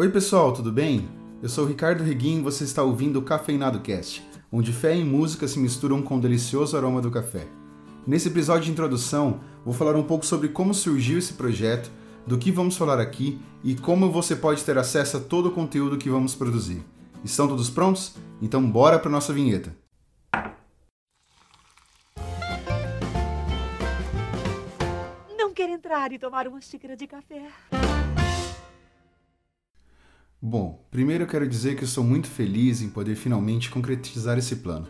Oi pessoal, tudo bem? Eu sou Ricardo Reguim e você está ouvindo o Cafeinado Cast, onde fé e música se misturam com o delicioso aroma do café. Nesse episódio de introdução, vou falar um pouco sobre como surgiu esse projeto, do que vamos falar aqui e como você pode ter acesso a todo o conteúdo que vamos produzir. Estão todos prontos? Então bora para nossa vinheta. Não quer entrar e tomar uma xícara de café? Bom, primeiro eu quero dizer que eu sou muito feliz em poder finalmente concretizar esse plano.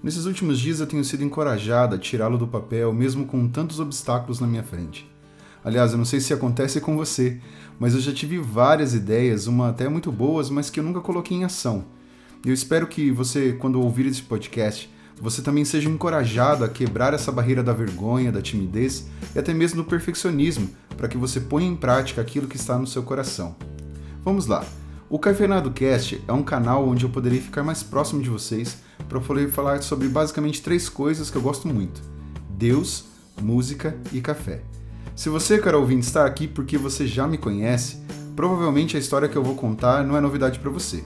Nesses últimos dias eu tenho sido encorajado a tirá-lo do papel, mesmo com tantos obstáculos na minha frente. Aliás, eu não sei se acontece com você, mas eu já tive várias ideias, uma até muito boas, mas que eu nunca coloquei em ação. Eu espero que você, quando ouvir esse podcast, você também seja encorajado a quebrar essa barreira da vergonha, da timidez e até mesmo do perfeccionismo, para que você ponha em prática aquilo que está no seu coração. Vamos lá. O Cafeinado Cast é um canal onde eu poderia ficar mais próximo de vocês para poder falar sobre basicamente três coisas que eu gosto muito: Deus, música e café. Se você, cara ouvinte, está aqui porque você já me conhece, provavelmente a história que eu vou contar não é novidade para você.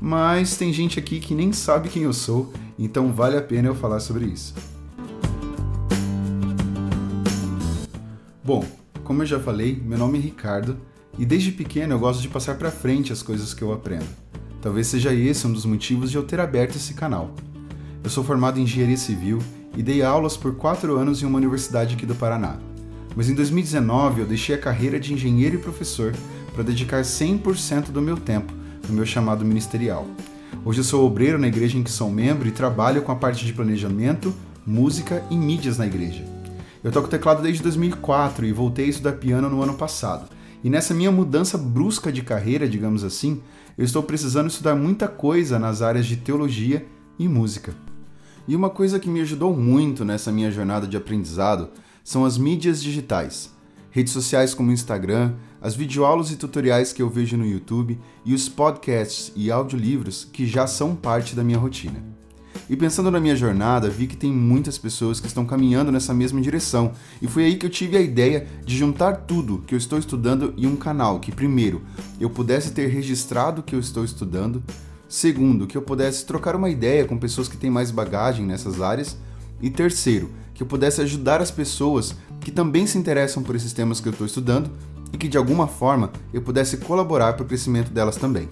Mas tem gente aqui que nem sabe quem eu sou, então vale a pena eu falar sobre isso. Bom, como eu já falei, meu nome é Ricardo e desde pequeno eu gosto de passar para frente as coisas que eu aprendo. Talvez seja esse um dos motivos de eu ter aberto esse canal. Eu sou formado em engenharia civil e dei aulas por quatro anos em uma universidade aqui do Paraná. Mas em 2019 eu deixei a carreira de engenheiro e professor para dedicar 100% do meu tempo no meu chamado ministerial. Hoje eu sou obreiro na igreja em que sou membro e trabalho com a parte de planejamento, música e mídias na igreja. Eu toco teclado desde 2004 e voltei a estudar piano no ano passado. E nessa minha mudança brusca de carreira, digamos assim, eu estou precisando estudar muita coisa nas áreas de teologia e música. E uma coisa que me ajudou muito nessa minha jornada de aprendizado são as mídias digitais. Redes sociais como Instagram, as videoaulas e tutoriais que eu vejo no YouTube e os podcasts e audiolivros que já são parte da minha rotina. E pensando na minha jornada, vi que tem muitas pessoas que estão caminhando nessa mesma direção, e foi aí que eu tive a ideia de juntar tudo que eu estou estudando em um canal que, primeiro, eu pudesse ter registrado o que eu estou estudando, segundo, que eu pudesse trocar uma ideia com pessoas que têm mais bagagem nessas áreas, e terceiro, que eu pudesse ajudar as pessoas que também se interessam por esses temas que eu estou estudando e que de alguma forma eu pudesse colaborar para o crescimento delas também.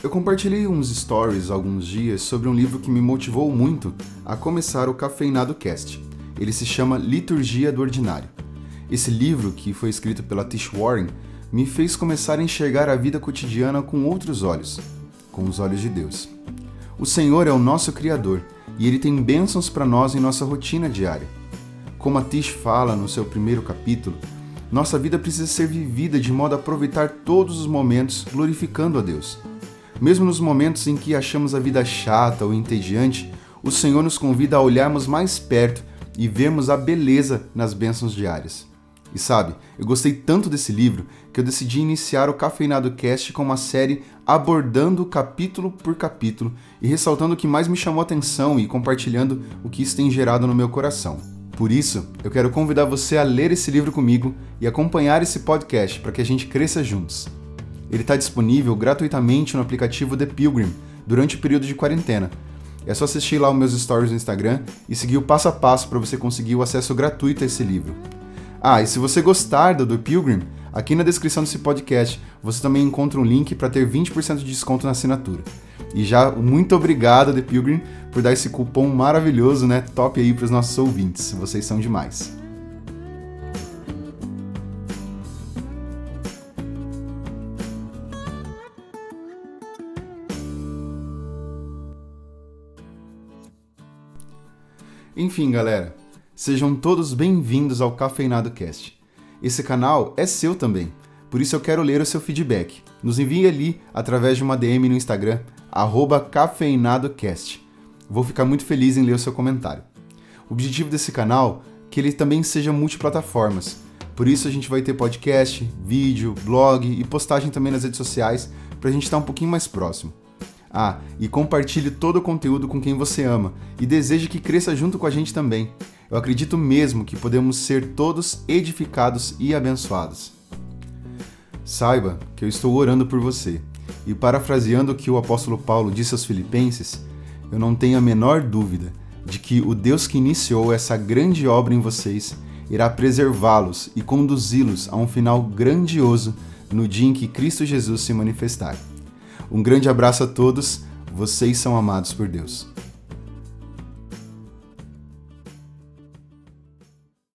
Eu compartilhei uns stories alguns dias sobre um livro que me motivou muito a começar o Cafeinado Cast. Ele se chama Liturgia do Ordinário. Esse livro, que foi escrito pela Tish Warren, me fez começar a enxergar a vida cotidiana com outros olhos, com os olhos de Deus. O Senhor é o nosso Criador e Ele tem bênçãos para nós em nossa rotina diária. Como a Tish fala no seu primeiro capítulo, nossa vida precisa ser vivida de modo a aproveitar todos os momentos glorificando a Deus. Mesmo nos momentos em que achamos a vida chata ou entediante, o Senhor nos convida a olharmos mais perto e vermos a beleza nas bênçãos diárias. E sabe, eu gostei tanto desse livro que eu decidi iniciar o Cafeinado Cast com uma série abordando capítulo por capítulo e ressaltando o que mais me chamou a atenção e compartilhando o que isso tem gerado no meu coração. Por isso, eu quero convidar você a ler esse livro comigo e acompanhar esse podcast para que a gente cresça juntos. Ele está disponível gratuitamente no aplicativo The Pilgrim durante o período de quarentena. É só assistir lá os meus stories no Instagram e seguir o passo a passo para você conseguir o acesso gratuito a esse livro. Ah, e se você gostar do The Pilgrim, aqui na descrição desse podcast você também encontra um link para ter 20% de desconto na assinatura. E já muito obrigado, The Pilgrim, por dar esse cupom maravilhoso, né? Top aí para os nossos ouvintes. Vocês são demais. Enfim, galera, sejam todos bem-vindos ao Cafeinado Cast. Esse canal é seu também, por isso eu quero ler o seu feedback. Nos envie ali através de uma DM no Instagram, cafeinadocast. Vou ficar muito feliz em ler o seu comentário. O objetivo desse canal é que ele também seja multiplataformas. Por isso a gente vai ter podcast, vídeo, blog e postagem também nas redes sociais para a gente estar um pouquinho mais próximo. Ah, e compartilhe todo o conteúdo com quem você ama e deseja que cresça junto com a gente também. Eu acredito mesmo que podemos ser todos edificados e abençoados. Saiba que eu estou orando por você. E parafraseando o que o apóstolo Paulo disse aos Filipenses, eu não tenho a menor dúvida de que o Deus que iniciou essa grande obra em vocês irá preservá-los e conduzi-los a um final grandioso no dia em que Cristo Jesus se manifestar. Um grande abraço a todos, vocês são amados por Deus.